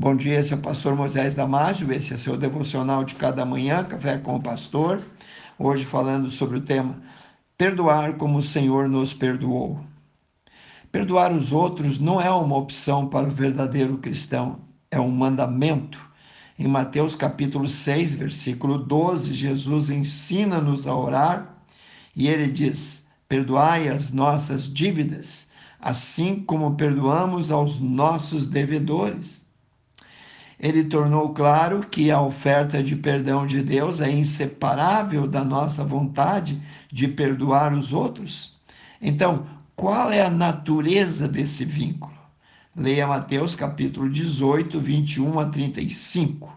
Bom dia, esse é o pastor Moisés Damásio, esse é seu devocional de cada manhã, Café com o Pastor. Hoje falando sobre o tema Perdoar como o Senhor nos perdoou. Perdoar os outros não é uma opção para o verdadeiro cristão, é um mandamento. Em Mateus capítulo 6, versículo 12, Jesus ensina-nos a orar e ele diz: Perdoai as nossas dívidas, assim como perdoamos aos nossos devedores ele tornou claro que a oferta de perdão de Deus é inseparável da nossa vontade de perdoar os outros. Então, qual é a natureza desse vínculo? Leia Mateus capítulo 18, 21 a 35.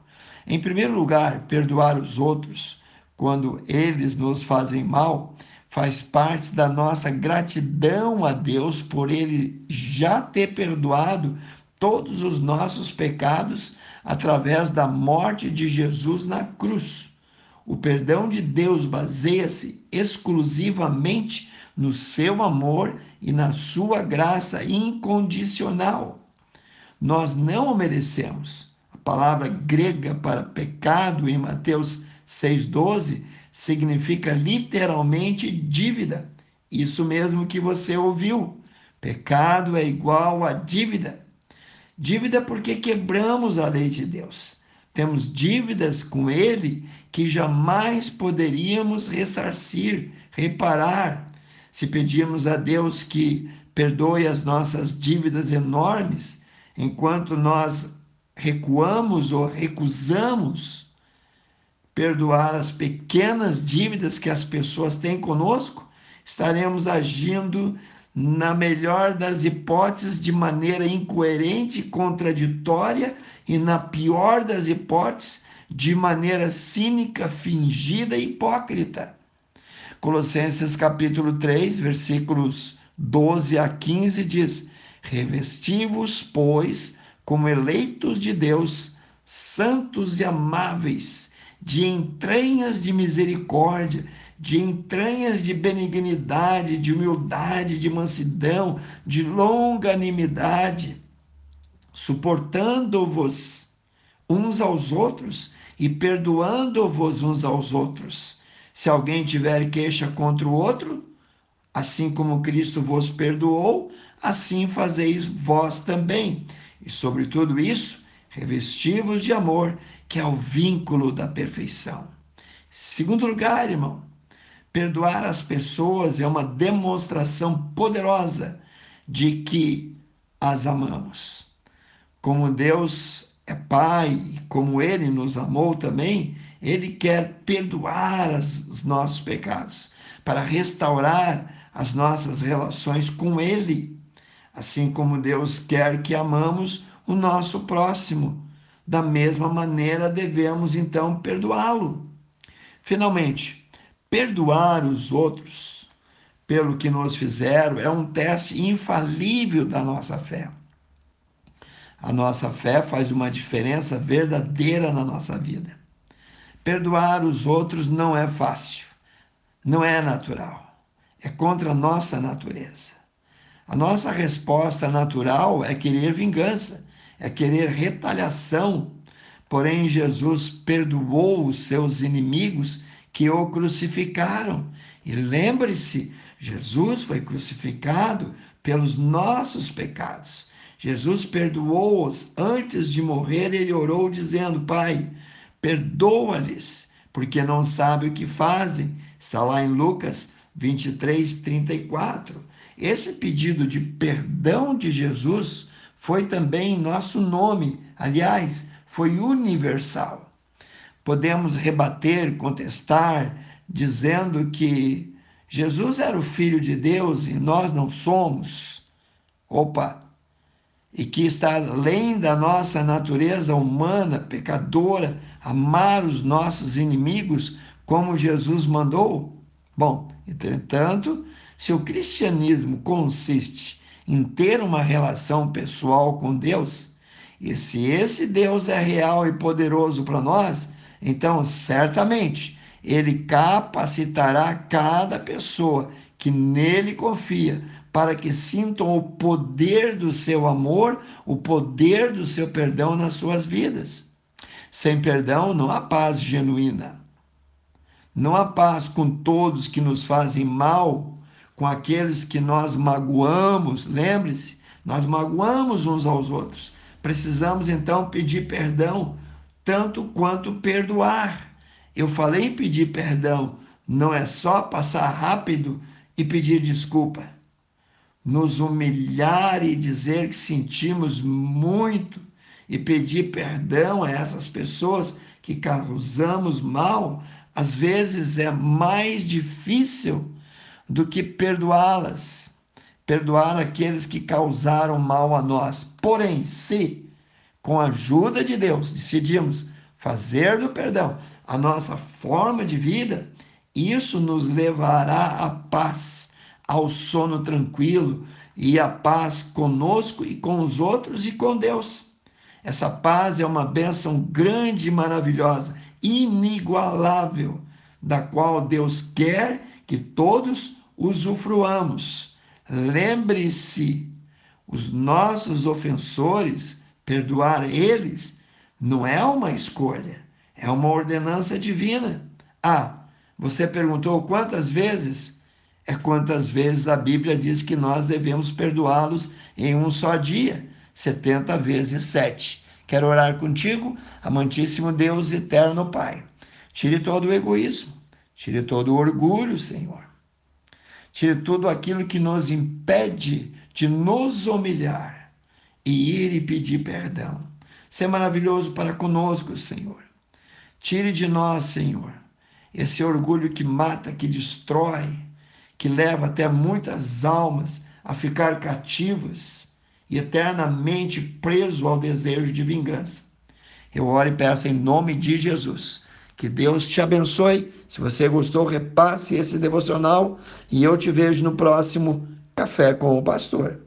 Em primeiro lugar, perdoar os outros quando eles nos fazem mal faz parte da nossa gratidão a Deus por ele já ter perdoado todos os nossos pecados através da morte de Jesus na cruz. O perdão de Deus baseia-se exclusivamente no seu amor e na sua graça incondicional. Nós não o merecemos. A palavra grega para pecado em Mateus 6,12 significa literalmente dívida. Isso mesmo que você ouviu. Pecado é igual a dívida. Dívida porque quebramos a lei de Deus. Temos dívidas com Ele que jamais poderíamos ressarcir, reparar. Se pedimos a Deus que perdoe as nossas dívidas enormes, enquanto nós recuamos ou recusamos perdoar as pequenas dívidas que as pessoas têm conosco, estaremos agindo na melhor das hipóteses, de maneira incoerente e contraditória, e na pior das hipóteses, de maneira cínica, fingida e hipócrita. Colossenses capítulo 3, versículos 12 a 15 diz: Revesti-vos, pois, como eleitos de Deus, santos e amáveis, de entranhas de misericórdia, de entranhas de benignidade, de humildade, de mansidão, de longanimidade, suportando-vos uns aos outros e perdoando-vos uns aos outros. Se alguém tiver queixa contra o outro, assim como Cristo vos perdoou, assim fazeis vós também. E sobre tudo isso, revestivos de amor, que é o vínculo da perfeição. Segundo lugar, irmão, Perdoar as pessoas é uma demonstração poderosa de que as amamos. Como Deus é Pai, como Ele nos amou também, Ele quer perdoar as, os nossos pecados, para restaurar as nossas relações com Ele. Assim como Deus quer que amamos o nosso próximo, da mesma maneira devemos então perdoá-lo. Finalmente, Perdoar os outros pelo que nos fizeram é um teste infalível da nossa fé. A nossa fé faz uma diferença verdadeira na nossa vida. Perdoar os outros não é fácil, não é natural, é contra a nossa natureza. A nossa resposta natural é querer vingança, é querer retaliação. Porém, Jesus perdoou os seus inimigos que o crucificaram. E lembre-se, Jesus foi crucificado pelos nossos pecados. Jesus perdoou-os antes de morrer, ele orou dizendo: Pai, perdoa-lhes, porque não sabem o que fazem. Está lá em Lucas 23, 34. Esse pedido de perdão de Jesus foi também nosso nome, aliás, foi universal podemos rebater, contestar, dizendo que Jesus era o Filho de Deus e nós não somos. Opa! E que está além da nossa natureza humana, pecadora, amar os nossos inimigos como Jesus mandou? Bom, entretanto, se o cristianismo consiste em ter uma relação pessoal com Deus, e se esse Deus é real e poderoso para nós, então, certamente, ele capacitará cada pessoa que nele confia para que sintam o poder do seu amor, o poder do seu perdão nas suas vidas. Sem perdão não há paz genuína. Não há paz com todos que nos fazem mal, com aqueles que nós magoamos. Lembre-se, nós magoamos uns aos outros. Precisamos então pedir perdão, tanto quanto perdoar. Eu falei em pedir perdão, não é só passar rápido e pedir desculpa. Nos humilhar e dizer que sentimos muito e pedir perdão a essas pessoas que causamos mal, às vezes é mais difícil do que perdoá-las, perdoar aqueles que causaram mal a nós. Porém, se com a ajuda de Deus decidimos fazer do perdão a nossa forma de vida, isso nos levará à paz, ao sono tranquilo e à paz conosco e com os outros e com Deus. Essa paz é uma bênção grande e maravilhosa, inigualável, da qual Deus quer que todos usufruamos. Lembre-se, os nossos ofensores, perdoar eles, não é uma escolha, é uma ordenança divina. Ah, você perguntou quantas vezes? É quantas vezes a Bíblia diz que nós devemos perdoá-los em um só dia, 70 vezes 7. Quero orar contigo, amantíssimo Deus eterno Pai. Tire todo o egoísmo, tire todo o orgulho, Senhor. Tire tudo aquilo que nos impede de nos humilhar e ir e pedir perdão. Ser maravilhoso para conosco, Senhor. Tire de nós, Senhor, esse orgulho que mata, que destrói, que leva até muitas almas a ficar cativas e eternamente preso ao desejo de vingança. Eu oro e peço em nome de Jesus. Que Deus te abençoe. Se você gostou, repasse esse devocional e eu te vejo no próximo Café com o Pastor.